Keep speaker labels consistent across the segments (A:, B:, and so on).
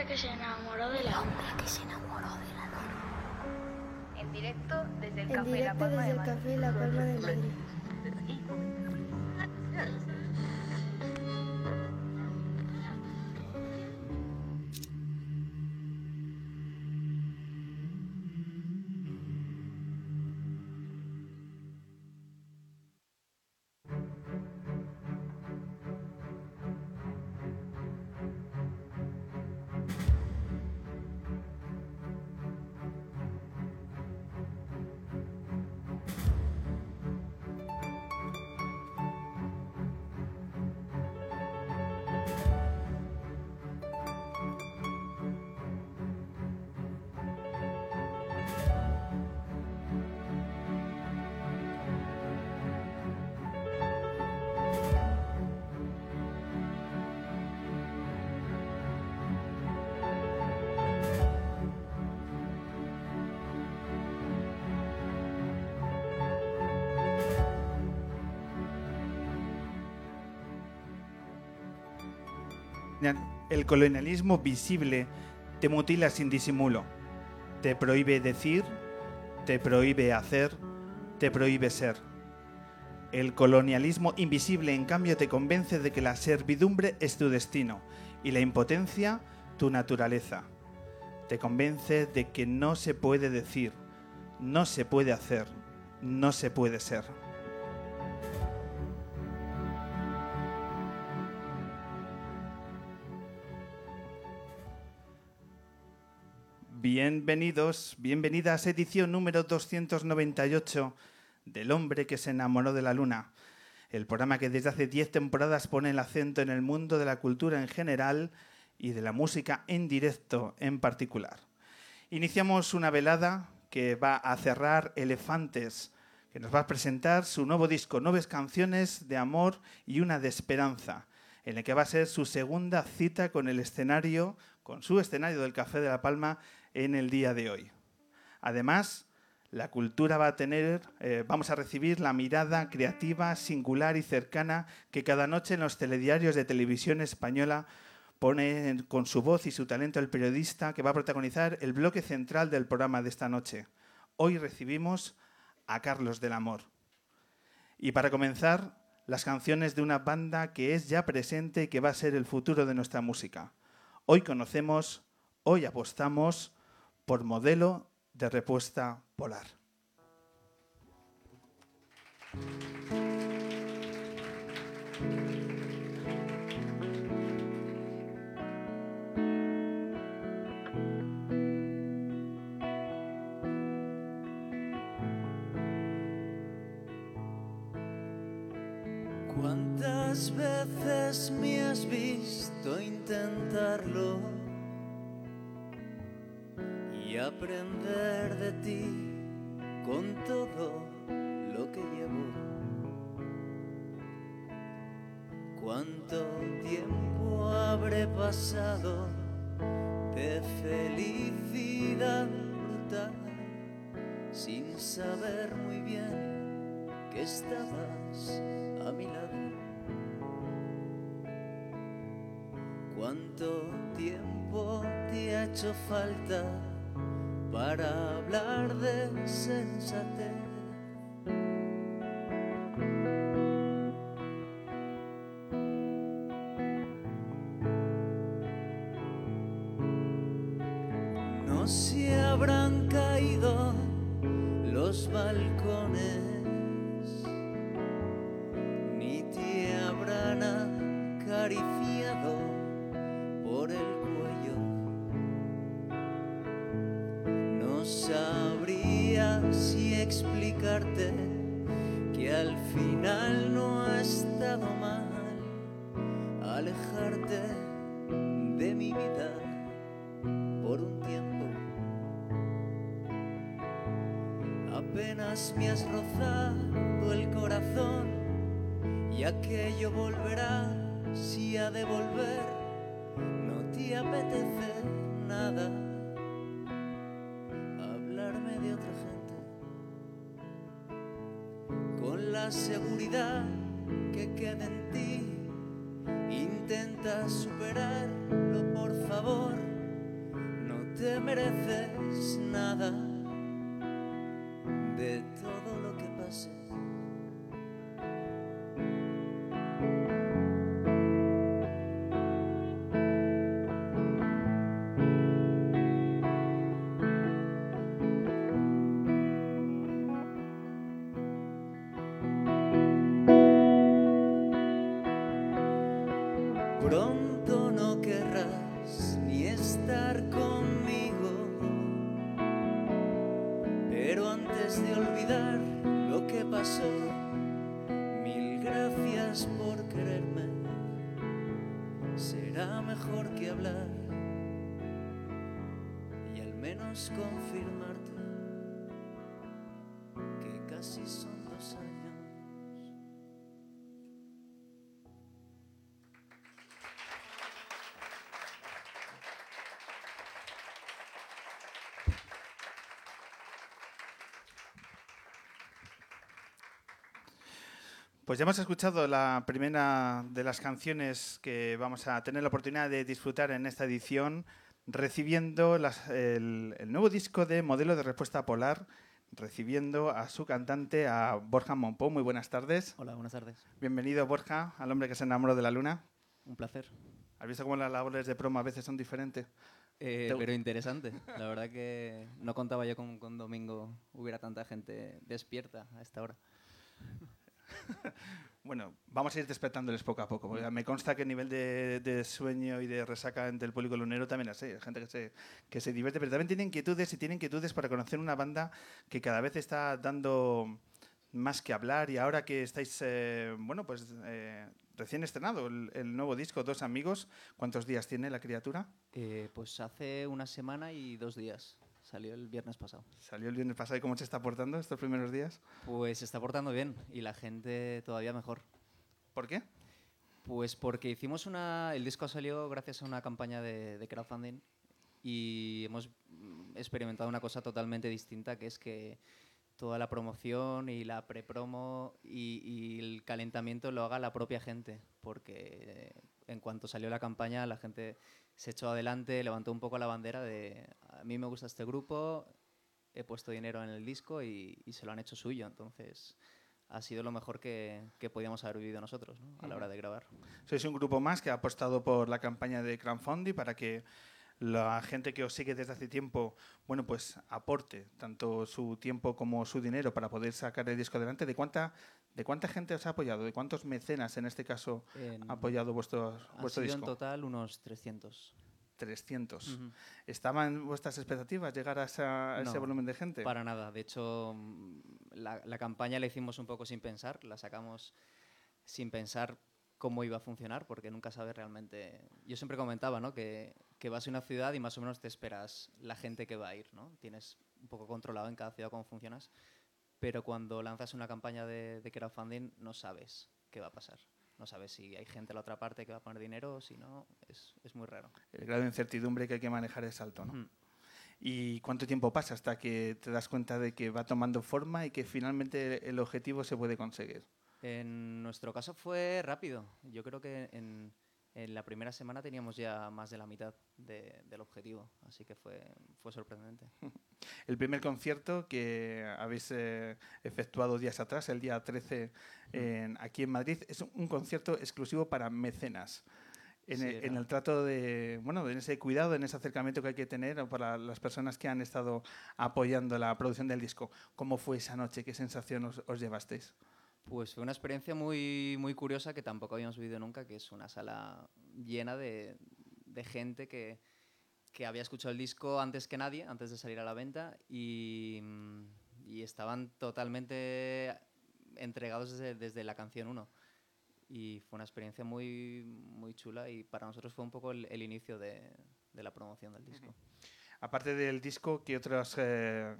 A: hombre que se enamoró de la
B: hombre que se enamoró de la luna.
C: En directo desde el
D: En
C: Café La Palma
D: desde
C: de
D: el. Café La Palma de Madrid.
E: El colonialismo visible te mutila sin disimulo. Te prohíbe decir, te prohíbe hacer, te prohíbe ser. El colonialismo invisible, en cambio, te convence de que la servidumbre es tu destino y la impotencia tu naturaleza. Te convence de que no se puede decir, no se puede hacer, no se puede ser. Bienvenidos, bienvenidas edición número 298 del hombre que se enamoró de la luna. El programa que desde hace 10 temporadas pone el acento en el mundo de la cultura en general y de la música en directo en particular. Iniciamos una velada que va a cerrar Elefantes, que nos va a presentar su nuevo disco, nueve canciones de amor y una de esperanza, en el que va a ser su segunda cita con el escenario, con su escenario del Café de la Palma en el día de hoy. Además, la cultura va a tener, eh, vamos a recibir la mirada creativa, singular y cercana que cada noche en los telediarios de televisión española pone con su voz y su talento el periodista que va a protagonizar el bloque central del programa de esta noche. Hoy recibimos a Carlos del Amor. Y para comenzar, las canciones de una banda que es ya presente y que va a ser el futuro de nuestra música. Hoy conocemos, hoy apostamos por modelo de respuesta polar.
F: Aprender de ti con todo lo que llevo? ¿Cuánto tiempo habré pasado de felicidad sin saber muy bien que estabas a mi lado. ¿Cuánto tiempo te ha hecho falta para hablar de sensatez? Me has rozado el corazón y aquello volverá si ha de volver. No te apetece nada hablarme de otra gente. Con la seguridad que queda en ti, intenta superarlo por favor.
G: te mereces nada confirmarte que casi.
E: Pues ya hemos escuchado la primera de las canciones que vamos a tener la oportunidad de disfrutar en esta edición, recibiendo las- el, el nuevo disco de Modelo de Respuesta Polar, recibiendo a su cantante, a Borja Monpó. Muy buenas tardes.
F: Hola, buenas tardes.
E: Bienvenido, Borja, al hombre que se enamoró de la luna.
F: Un placer.
E: ¿Has visto cómo las labores de promo a veces son diferentes?
F: Eh, pero interesante. La verdad que no contaba yo con que un domingo hubiera tanta gente despierta a esta hora.
E: Bueno, vamos a ir despertándoles poco a poco. porque me consta que el nivel de, de sueño y de resaca entre el público lunero también es así. Hay gente que se, que se divierte, pero también tiene inquietudes y tiene inquietudes para conocer una banda que cada vez está dando más que hablar y ahora que estáis, eh, bueno, pues eh, recién estrenado el, el nuevo disco, Dos Amigos, ¿cuántos días tiene la criatura?
F: Eh, pues hace una semana y dos días. Salió el viernes pasado.
E: Salió el viernes pasado y cómo se está portando estos primeros días.
F: Pues se está portando bien y la gente todavía mejor.
E: ¿Por qué?
F: Pues porque hicimos una... El disco salió gracias a una campaña de, de crowdfunding y hemos mm, experimentado una cosa totalmente distinta, que es que toda la promoción y la prepromo y, y el calentamiento lo haga la propia gente, porque eh, en cuanto salió la campaña la gente se echó adelante, levantó un poco la bandera de a mí me gusta este grupo, he puesto dinero en el disco y, y se lo han hecho suyo, entonces ha sido lo mejor que, que podíamos haber vivido nosotros ¿no? a la hora de grabar.
E: Sois un grupo más que ha apostado por la campaña de crowdfunding para que la gente que os sigue desde hace tiempo, bueno, pues aporte tanto su tiempo como su dinero para poder sacar el disco adelante. ¿De cuánta, de cuánta gente os ha apoyado? ¿De cuántos mecenas en este caso
F: En-
E: ha apoyado vuestro, vuestro
F: sido en
E: disco?
F: total unos 300.
E: 300.
F: Ujú.
E: ¿Estaban vuestras expectativas llegar a, esa- a ese volumen de gente?
F: Para nada. De hecho, mm, la, la campaña la hicimos un poco sin pensar, la sacamos sin pensar cómo iba a funcionar, porque nunca sabes realmente. Yo siempre comentaba, ¿no? Que, que vas a una ciudad y más o menos te esperas la gente que va a ir, ¿no? Tienes un poco controlado en cada ciudad cómo funcionas, pero cuando lanzas una campaña de, de crowdfunding no sabes qué va a pasar. No sabes si hay gente a la otra parte que va a poner dinero o si no, es, es muy raro.
E: El grado de incertidumbre que hay que manejar es alto, ¿no? ¿Y cuánto tiempo pasa hasta que te das cuenta de que va tomando forma y que finalmente el objetivo se puede conseguir?
F: En nuestro caso fue rápido. Yo creo que en, en la primera semana teníamos ya más de la mitad de- del objetivo, así que fue, fue sorprendente.
E: El primer concierto que habéis eh, efectuado días atrás, el día 13 en- aquí en Madrid, es un concierto exclusivo para mecenas. En,
F: Sí,
E: el, en el trato de, bueno, en ese cuidado, en ese acercamiento que hay que tener para las personas que han estado apoyando la producción del disco. ¿Cómo fue esa noche? ¿Qué sensación os, os llevasteis?
F: Pues fue una experiencia muy, muy curiosa que tampoco habíamos vivido nunca, que es una sala llena de, de gente que, que había escuchado el disco antes que nadie, antes de salir a la venta, y, y estaban totalmente entregados desde, desde la canción 1. Y fue una experiencia muy, muy chula y para nosotros fue un poco el, el inicio de, de la promoción del disco.
E: Aparte del disco, ¿qué otros eh,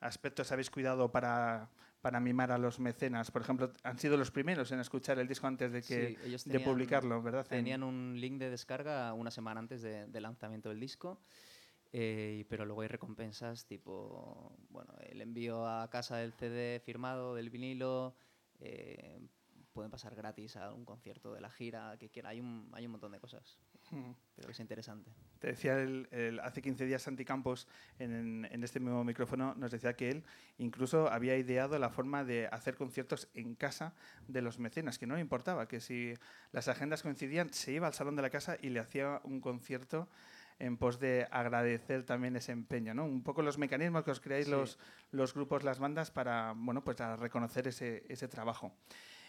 E: aspectos habéis cuidado para, para mimar a los mecenas? Por ejemplo, han sido los primeros en escuchar el disco antes de, que,
F: Sí, ellos
E: de publicarlo, ¿verdad? En-
F: Tenían un link de descarga una semana antes de- del lanzamiento del disco, eh, pero luego hay recompensas tipo, bueno, el envío a casa del CD firmado, del vinilo, eh, pueden pasar gratis a un concierto de la gira que quiera. Hay un, hay un montón de cosas,
E: Mm.
F: pero es interesante.
E: Te decía el- el- hace 15 días Santi Campos en, en este mismo micrófono nos decía que él incluso había ideado la forma de hacer conciertos en casa de los mecenas, que no le importaba, que si las agendas coincidían se iba al salón de la casa y le hacía un concierto en pos de agradecer también ese empeño, ¿no? Un poco los mecanismos que os creáis
F: Sí.
E: los, los grupos, las bandas para, bueno, pues a reconocer ese, ese trabajo.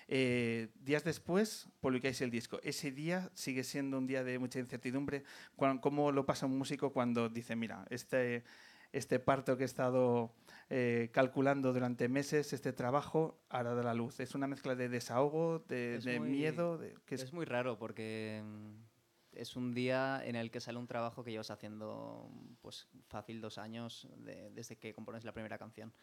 E: Eh, días después publicáis el disco. Ese día sigue siendo un día de mucha incertidumbre. ¿Cómo lo pasa un músico cuando dice, mira, este, este parto que he estado eh, calculando durante meses, este trabajo, ahora da la luz? ¿Es una mezcla de desahogo, de, de
F: muy-
E: miedo? De, ¿qué
F: Es,
E: es?
F: muy raro porque mm, es un día en el que sale un trabajo que llevas haciendo pues fácil dos años de- desde que compones la primera canción.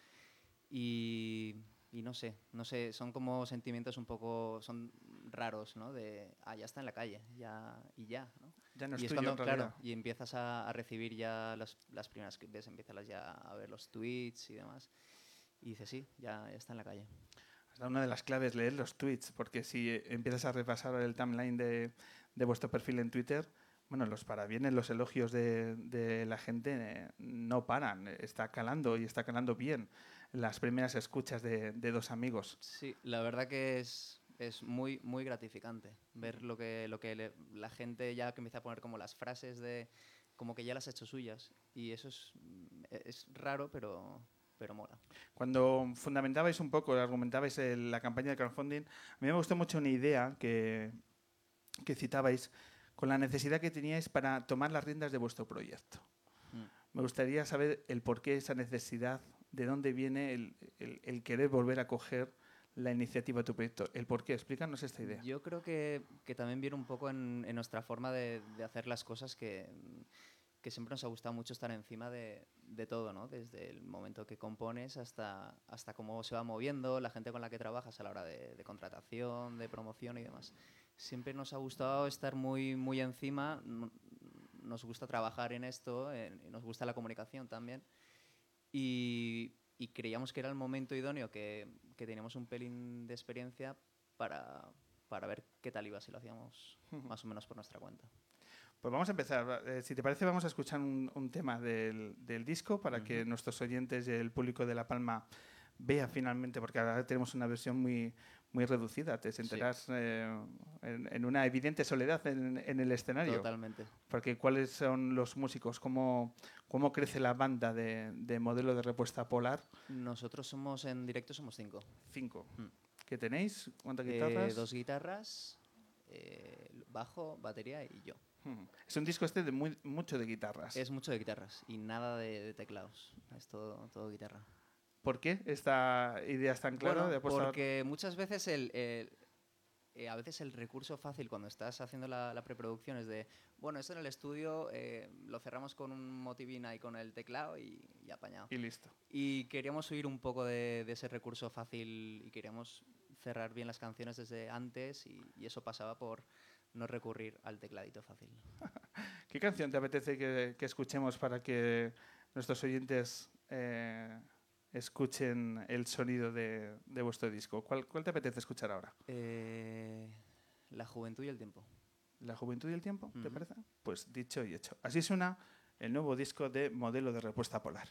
F: Y, y no sé, no sé, son como sentimientos un poco, son raros, ¿no? De, ah, ya está en la calle, ya, y ya, ¿no?
E: ya no
F: y es cuando, claro, y empiezas a, a recibir ya las, las primeras clips, empiezas ya a ver los tweets y demás. Y dices, sí, ya, ya está en la calle.
E: Hasta Una de las claves leer los tweets, porque si empiezas a repasar el timeline de, de vuestro perfil en Twitter, bueno, los parabienes, los elogios de, de la gente eh, no paran, está calando y está calando bien las primeras escuchas de, de dos amigos.
F: Sí, la verdad que es, es muy, muy gratificante ver lo que, lo que le- la gente ya que empieza a poner como las frases de como que ya las ha hecho suyas. Y eso es, es raro, pero, pero mola.
E: Cuando fundamentabais un poco, argumentabais el- la campaña de crowdfunding, a mí me gustó mucho una idea que, que citabais con la necesidad que teníais para tomar las riendas de vuestro proyecto.
F: Mm.
E: Me gustaría saber el por qué esa necesidad, de dónde viene el, el- querer volver a coger la iniciativa de tu proyecto. El por qué, explícanos esta idea.
F: Yo creo que, también viene un poco en, nuestra forma de, hacer las cosas que, siempre nos ha gustado mucho estar encima de, todo, ¿no? Desde el momento que compones hasta, hasta cómo se va moviendo, la gente con la que trabajas a la hora de, contratación, de promoción y demás. Siempre nos ha gustado estar muy, muy encima, no- nos gusta trabajar en esto, nos gusta la comunicación también. Y, y creíamos que era el momento idóneo, que, que teníamos un pelín de experiencia para, para ver qué tal iba si lo hacíamos más o menos por nuestra cuenta.
E: Pues vamos a empezar. Eh, si te parece, vamos a escuchar un, un tema del, del disco para que nuestros oyentes y el público de La Palma vea finalmente, porque ahora tenemos una versión muy, muy reducida. Te sentirás eh, en, en una evidente soledad en, en el escenario.
F: Totalmente.
E: Porque cuáles son los músicos, cómo, cómo crece la banda de, de modelo de respuesta polar.
F: Nosotros somos en directo somos cinco.
E: Cinco.
F: Mm.
E: ¿Qué tenéis? ¿Cuántas
F: Eh,
E: guitarras?
F: dos guitarras, eh, bajo, batería y yo.
E: Mm. Es un disco este de muy, mucho de guitarras.
F: Es mucho de guitarras y nada de, de teclados. Es todo, todo guitarra.
E: ¿Por qué esta idea es tan clara
F: Bueno,
E: de
F: porque muchas veces el, el- eh, a veces el recurso fácil cuando estás haciendo la, la preproducción es de, bueno, esto en el estudio eh, lo cerramos con un motivina y con el teclado y, y apañado.
E: Y listo.
F: Y queríamos huir un poco de, de ese recurso fácil y queríamos cerrar bien las canciones desde antes y, y eso pasaba por no recurrir al tecladito fácil.
E: ¿Qué canción te apetece que, que escuchemos para que nuestros oyentes eh, escuchen el sonido de, de vuestro disco? ¿Cuál, cuál te apetece escuchar ahora?
F: Eh, la juventud y el tiempo.
E: ¿La juventud y el tiempo? ¿Te parece? Pues dicho y hecho. Así suena el nuevo disco de Modelo de Respuesta Polar.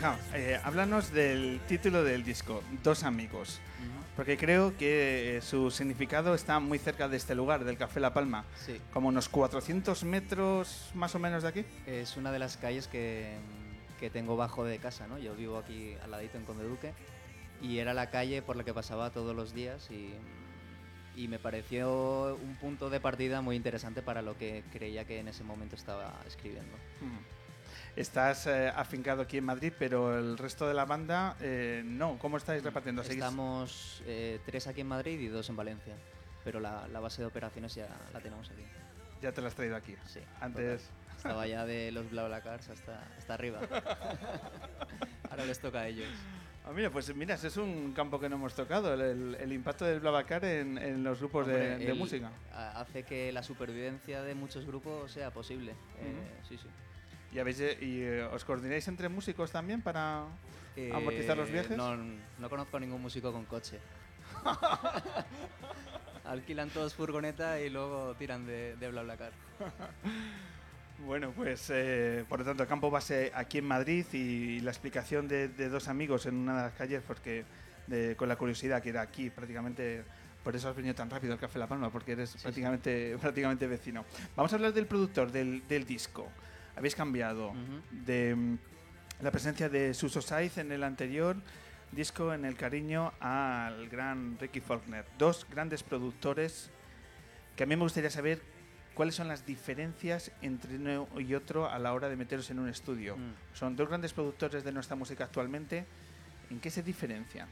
E: Borja, eh, háblanos del título del disco, Dos Amigos, porque creo que eh, su significado está muy cerca de este lugar, del Café La Palma,
F: Sí,
E: como unos 400 metros más o menos de aquí.
F: es una de las calles que, que tengo bajo de casa, ¿no? Yo vivo aquí al ladito en Conde Duque y era la calle por la que pasaba todos los días y, y me pareció un punto de partida muy interesante para lo que creía que en ese momento estaba escribiendo.
E: Estás eh, afincado aquí en Madrid, pero el resto de la banda eh, no. ¿Cómo estáis repartiendo? ¿Seguís-
F: Estamos eh, tres aquí en Madrid y dos en Valencia, pero la, la base de operaciones ya la tenemos aquí.
E: Ya te lo has traído aquí.
F: Sí,
E: Antes.
F: total. Estaba ya de los BlaBlaCars hasta, hasta arriba. Ahora les toca a ellos.
E: Ah, mira, pues mira, es un campo que no hemos tocado, el, impacto del Blablacar en, en los grupos de,
F: Hombre,
E: de
F: él
E: música.
F: ha- Hace que la supervivencia de muchos grupos sea posible. Eh, sí, sí.
E: ¿Y, habéis, eh, y eh, os coordináis entre músicos también para amortizar los
F: Eh,
E: viajes?
F: No, no conozco a ningún músico con coche. Alquilan todos furgoneta y luego tiran de, de BlaBlaCar.
E: Bueno, pues eh, por lo tanto, campo base aquí en Madrid y la explicación de, de dos amigos en una de las calles, porque de- con la curiosidad que era aquí prácticamente. Por eso has venido tan rápido al Café La Palma, porque eres prácticamente, prácticamente vecino. Vamos a hablar del productor del, del disco. Habéis cambiado de mm, la presencia de Suso Saiz en el anterior disco en el cariño al gran Ricky Faulkner. Dos grandes productores que a mí me gustaría saber cuáles son las diferencias entre uno y otro a la hora de meteros en un estudio.
F: Mm.
E: Son dos grandes productores de nuestra música actualmente. ¿En qué se diferencian?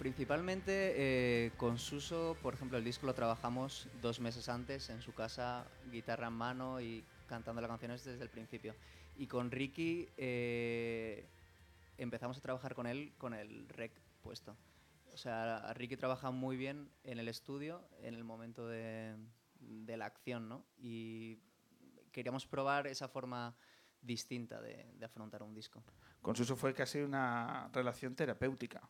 F: Principalmente eh, con Suso, por ejemplo, el disco lo trabajamos dos meses antes en su casa, guitarra en mano y cantando las canciones desde el principio. Y con Ricky eh, empezamos a trabajar con él con el rec puesto. O sea, Ricky trabaja muy bien en el estudio en el momento de, de la acción, ¿no? Y queríamos probar esa forma distinta de, de afrontar un disco.
E: Con Suso fue casi una relación terapéutica,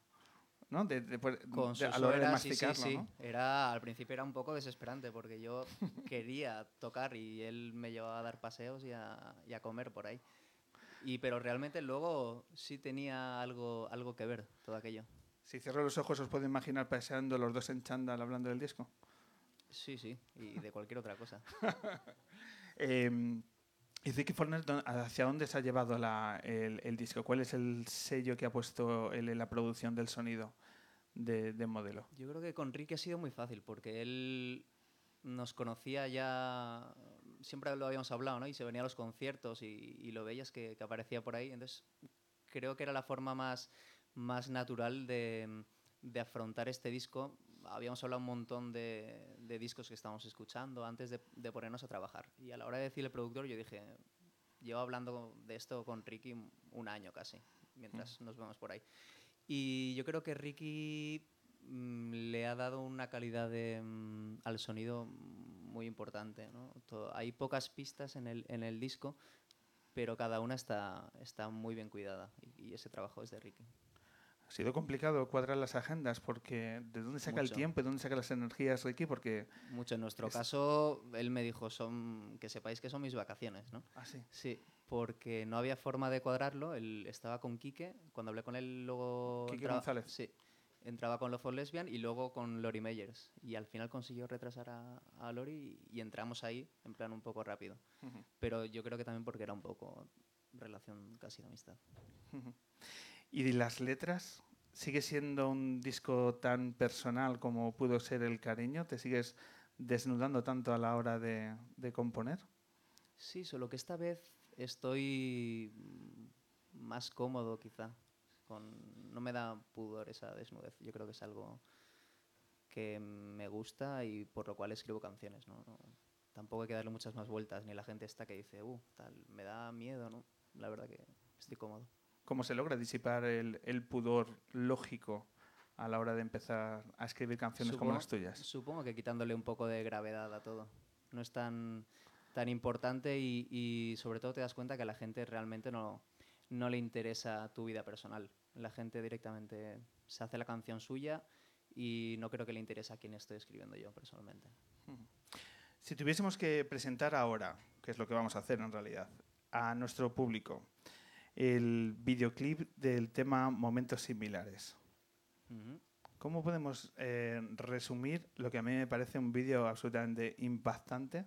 E: ¿no? De, de- de-
F: Con
E: de- a
F: Suso
E: la hora de
F: era, sí, sí,
E: masticarlo,
F: sí.
E: ¿no?
F: Era, al principio era un poco desesperante porque yo quería tocar y él me llevaba a dar paseos y a, y a comer por ahí. Y, pero realmente luego sí tenía algo, algo que ver todo aquello.
E: Si cierro los ojos os puedo imaginar paseando los dos en chándal hablando del disco.
F: Sí, sí, y de cualquier otra cosa.
E: Eh, ¿Y Ricky dó- hacia dónde se ha llevado la- el, disco? ¿Cuál es el sello que ha puesto él en la producción del sonido de, de modelo?
F: Yo creo que con Ricky ha sido muy fácil porque él nos conocía ya, siempre lo habíamos hablado, ¿no? Y se venía a los conciertos y, y lo veías que, que aparecía por ahí. Entonces creo que era la forma más, más natural de, de afrontar este disco. Habíamos hablado un montón de, de discos que estábamos escuchando antes de, de ponernos a trabajar. Y a la hora de decirle al productor, yo dije, llevo hablando de esto con Ricky un año casi, mientras nos vemos por ahí. Y yo creo que Ricky mm, le ha dado una calidad de, mm, al sonido muy importante. ¿no? To- hay pocas pistas en el, en el disco, pero cada una está, está muy bien cuidada. Y, y ese trabajo es de Ricky.
E: Ha sido complicado cuadrar las agendas porque ¿de dónde saca el tiempo y dónde saca las energías Ricky? Porque...
F: Mucho en nuestro
E: Es-
F: caso, él me dijo, son, que sepáis que son mis vacaciones, ¿no?
E: Ah, sí.
F: Sí, porque no había forma de cuadrarlo. Él estaba con Quique. Cuando hablé con él, luego.
E: Quique
F: entraba-
E: González.
F: Sí. Entraba con Love for Lesbian y luego con Lori Meyers. Y al final consiguió retrasar a, a Lori y, y entramos ahí, en plan un poco rápido. Pero yo creo que también porque era un poco relación casi de amistad.
E: ¿Y las letras? ¿Sigue siendo un disco tan personal como pudo ser El Cariño? ¿Te sigues desnudando tanto a la hora de, de componer?
F: Sí, solo que esta vez estoy mm, más cómodo quizá. Con, no me da pudor esa desnudez. Yo creo que es algo que me gusta y por lo cual escribo canciones. ¿no? No- tampoco hay que darle muchas más vueltas, ni la gente está que dice, uh, tal, me da miedo, ¿no? La verdad que estoy cómodo.
E: ¿Cómo se logra disipar el, el pudor lógico a la hora de empezar a escribir canciones como
F: Supongo-
E: las tuyas?
F: Supongo que quitándole un poco de gravedad a todo. No es tan, tan importante y, y sobre todo te das cuenta que a la gente realmente no, no le interesa tu vida personal. La gente directamente se hace la canción suya y no creo que le interese a quién estoy escribiendo yo personalmente.
E: Si tuviésemos que presentar ahora, que es lo que vamos a hacer en realidad, a nuestro público, el videoclip del tema Momentos Similares.
F: Ujú.
E: ¿Cómo podemos eh, resumir lo que a mí me parece un vídeo absolutamente impactante?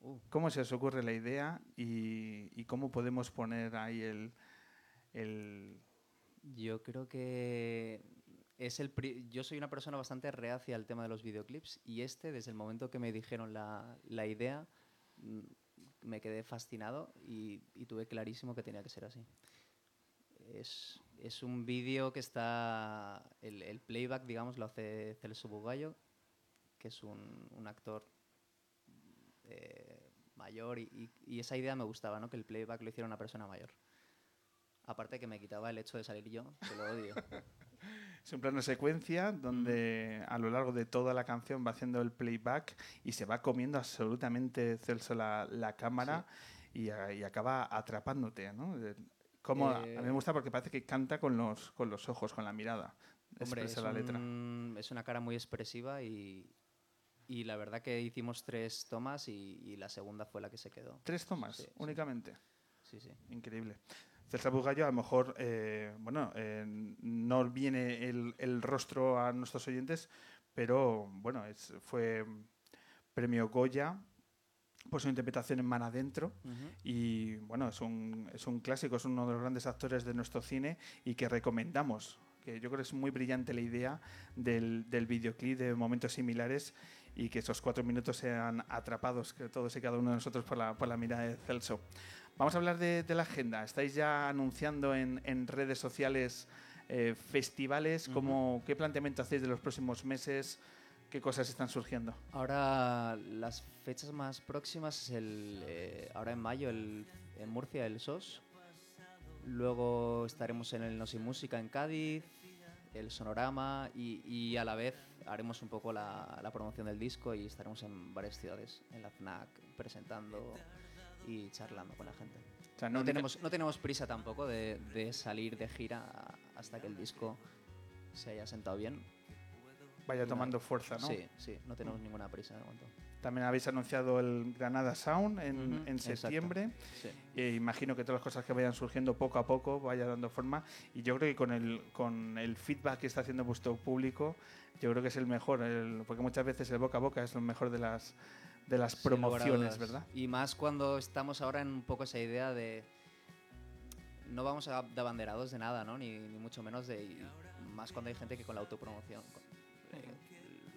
F: Uh,
E: ¿Cómo se os ocurre la idea y, y cómo podemos poner ahí el, el-
F: Yo creo que es el pri- yo soy una persona bastante reacia al tema de los videoclips y este, desde el momento que me dijeron la, la idea, me quedé fascinado y, tuve clarísimo que tenía que ser así. Es, es un vídeo que está, el, playback, digamos, lo hace Celso Bugallo, que es un, actor eh, mayor y, y- y esa idea me gustaba, ¿no? Que el playback lo hiciera una persona mayor. Aparte que me quitaba el hecho de salir yo, que lo odio.
E: Es un plano secuencia donde a lo largo de toda la canción va haciendo el playback y se va comiendo absolutamente Celso la, la cámara y, a- y acaba atrapándote, ¿no? Eh, Como, A mí me
F: Eh,
E: gusta porque parece que canta con los, con los ojos, con la mirada.
F: Hombre, es,
E: la letra.
F: un- es una cara muy expresiva y, y la verdad que hicimos tres tomas y, y la segunda fue la que se quedó.
E: Tres tomas
F: Sí, sí.
E: únicamente.
F: Sí, sí.
E: Increíble. César Bugallo, a lo mejor, eh, bueno, eh, no viene el, el rostro a nuestros oyentes, pero bueno, es, fue premio Goya por su interpretación en Man Adentro. Y bueno, es un, es un clásico, es uno de los grandes actores de nuestro cine y que recomendamos. Que yo creo que es muy brillante la idea del, del videoclip de momentos similares y que esos cuatro minutos sean atrapados, que todos y cada uno de nosotros por la, por la mirada de Celso. Vamos a hablar de, de la agenda. ¿Estáis ya anunciando en, en redes sociales eh, festivales?
F: Ujú.
E: ¿Cómo- ¿Qué planteamiento hacéis de los próximos meses? ¿Qué cosas están surgiendo?
F: Ahora las fechas más próximas es el eh, ahora en mayo el, en Murcia el SOS. Luego estaremos en el No Sin Música en Cádiz, el Sonorama y, y a la vez haremos un poco la, la promoción del disco y estaremos en varias ciudades, en la FNAC, presentando y charlando con la gente.
E: O sea,
F: No
E: única-
F: tenemos, no tenemos prisa tampoco de, de salir de gira hasta que el disco se haya sentado bien.
E: vaya
F: no-
E: tomando fuerza, ¿no?
F: Sí, sí, no tenemos ninguna prisa de momento.
E: También habéis anunciado el Granada Sound en, en septiembre.
F: Sí.
E: E imagino que todas las cosas que vayan surgiendo poco a poco vaya dando forma. Y yo creo que con el, con el feedback que está haciendo vuestro público, yo creo que es el mejor. el- porque muchas veces el boca a boca es lo mejor de las, de las promociones. ¿verdad?
F: Y más cuando estamos ahora en un poco esa idea de. No vamos a de abanderados de nada, ¿no? Ni, ni mucho menos de. más cuando hay gente que con la autopromoción con- eh,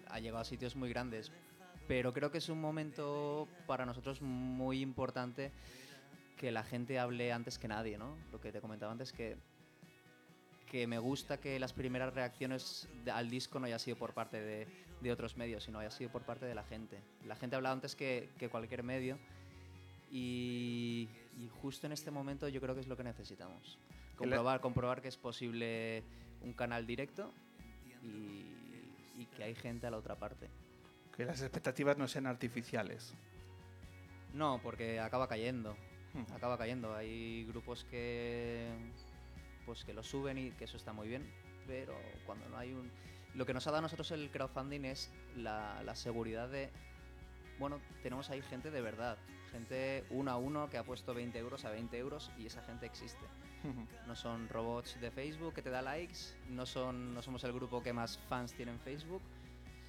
F: ha llegado a sitios muy grandes. Pero creo que es un momento para nosotros muy importante que la gente hable antes que nadie, ¿no? Lo que te comentaba antes, que, que me gusta que las primeras reacciones al disco no haya sido por parte de, de otros medios, sino haya sido por parte de la gente. La gente ha hablado antes que, que cualquier medio y, y justo en este momento yo creo que es lo que necesitamos. Comprobar, comprobar que es posible un canal directo y, y que hay gente a la otra parte.
E: Que las expectativas no sean artificiales.
F: No, porque acaba cayendo.
E: Ujú.
F: Acaba cayendo. Hay grupos que pues que lo suben y que eso está muy bien, pero cuando no hay un lo que nos ha dado a nosotros el crowdfunding es la, la seguridad de bueno, tenemos ahí gente de verdad, gente uno a uno que ha puesto 20 euros a 20 euros y esa gente existe. No son robots de Facebook que te da likes, no, son, no somos el grupo que más fans tiene en Facebook,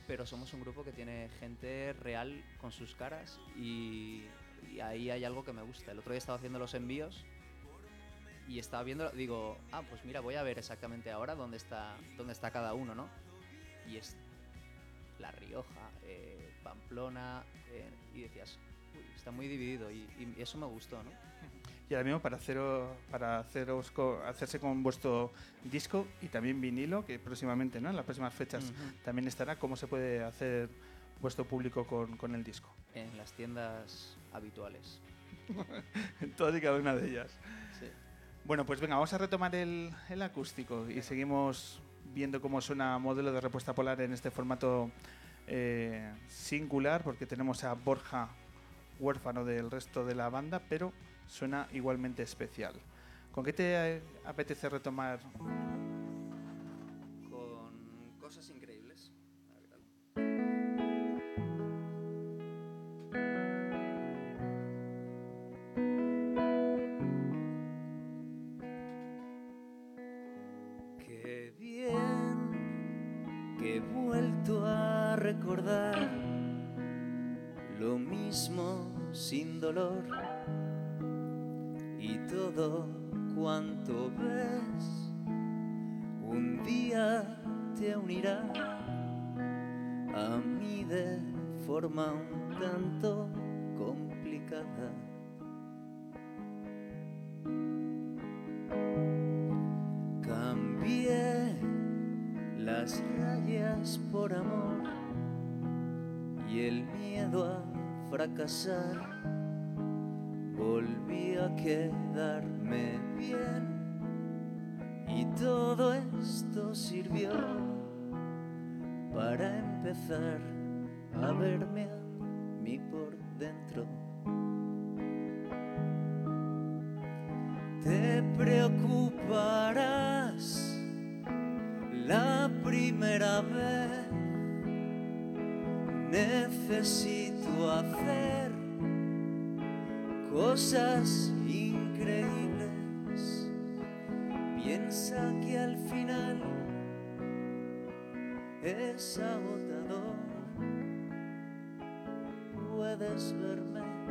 F: pero somos un grupo que tiene gente real con sus caras y, y ahí hay algo que me gusta. El otro día estaba haciendo los envíos y estaba viendo, digo, ah, pues mira, voy a ver exactamente ahora dónde está, dónde está cada uno, ¿no? Y es La Rioja, eh, Pamplona, eh, y decías, uy, está muy dividido y, y eso me gustó, ¿no?
E: Y ahora mismo para, haceros, para haceros hacerse con vuestro disco y también vinilo, que próximamente, ¿no? En las próximas fechas
F: Ujú.
E: también estará, ¿cómo se puede hacer vuestro público con, con el disco?
F: En las tiendas habituales.
E: En todas y cada una de ellas. Bueno, pues venga, vamos a retomar el, el acústico y seguimos viendo cómo suena modelo de respuesta polar en este formato eh, singular, porque tenemos a Borja huérfano del resto de la banda, pero suena igualmente especial. ¿Con qué te eh, apetece retomar?
F: Forma un tanto complicada. Cambié las rayas por amor y el miedo a fracasar. Volví a quedarme bien y todo esto sirvió para empezar a verme a mí por dentro. Te preocuparás la primera vez. Necesito hacer cosas increíbles. Piensa que al final es agotador. Puedes verme.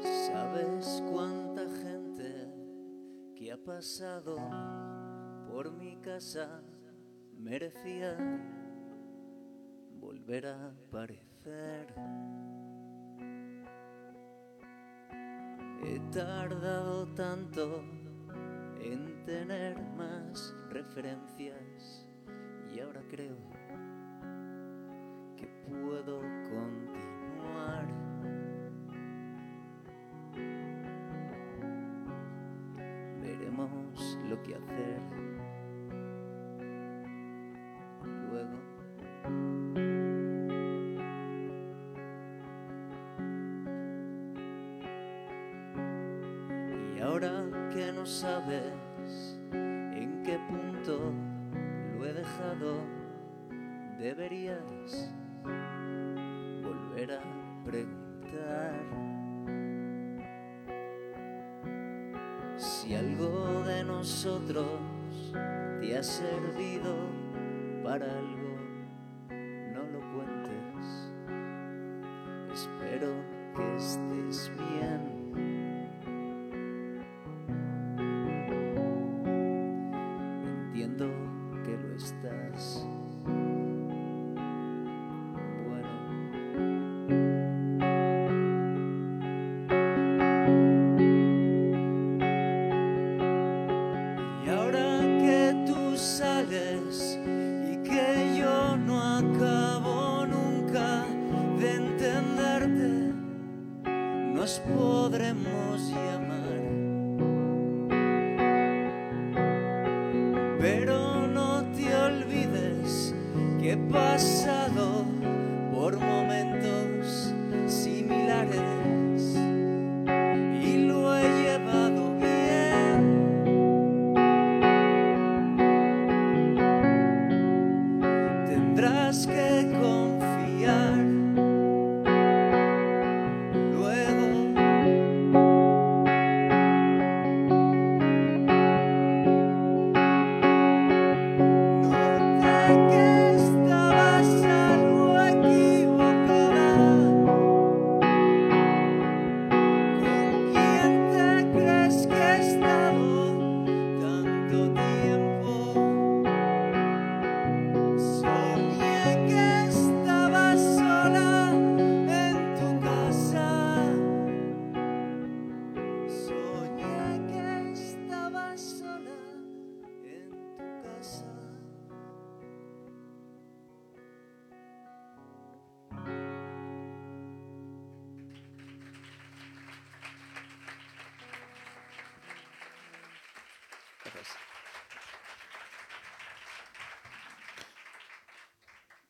F: ¿Sabes cuánta gente que ha pasado por mi casa merecía volver a aparecer? He tardado tanto en tener más referencias creo que puedo continuar. Veremos lo que hacer luego. Y ahora que no sabes en qué punto lo he dejado, deberías volver a preguntar si algo de nosotros te ha servido para algo, y que yo no acabo nunca de entenderte, nos podremos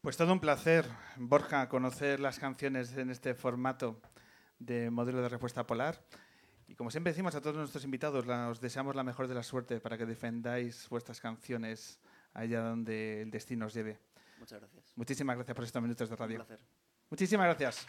E: Pues todo un placer, Borja, conocer las canciones en este formato de modelo de respuesta polar. Y como siempre decimos a todos nuestros invitados, la- os deseamos la mejor de la suerte para que defendáis vuestras canciones allá donde el destino os lleve.
G: Muchas gracias.
E: Muchísimas gracias por estos minutos de
G: Un
E: radio.
G: placer.
E: Muchísimas gracias.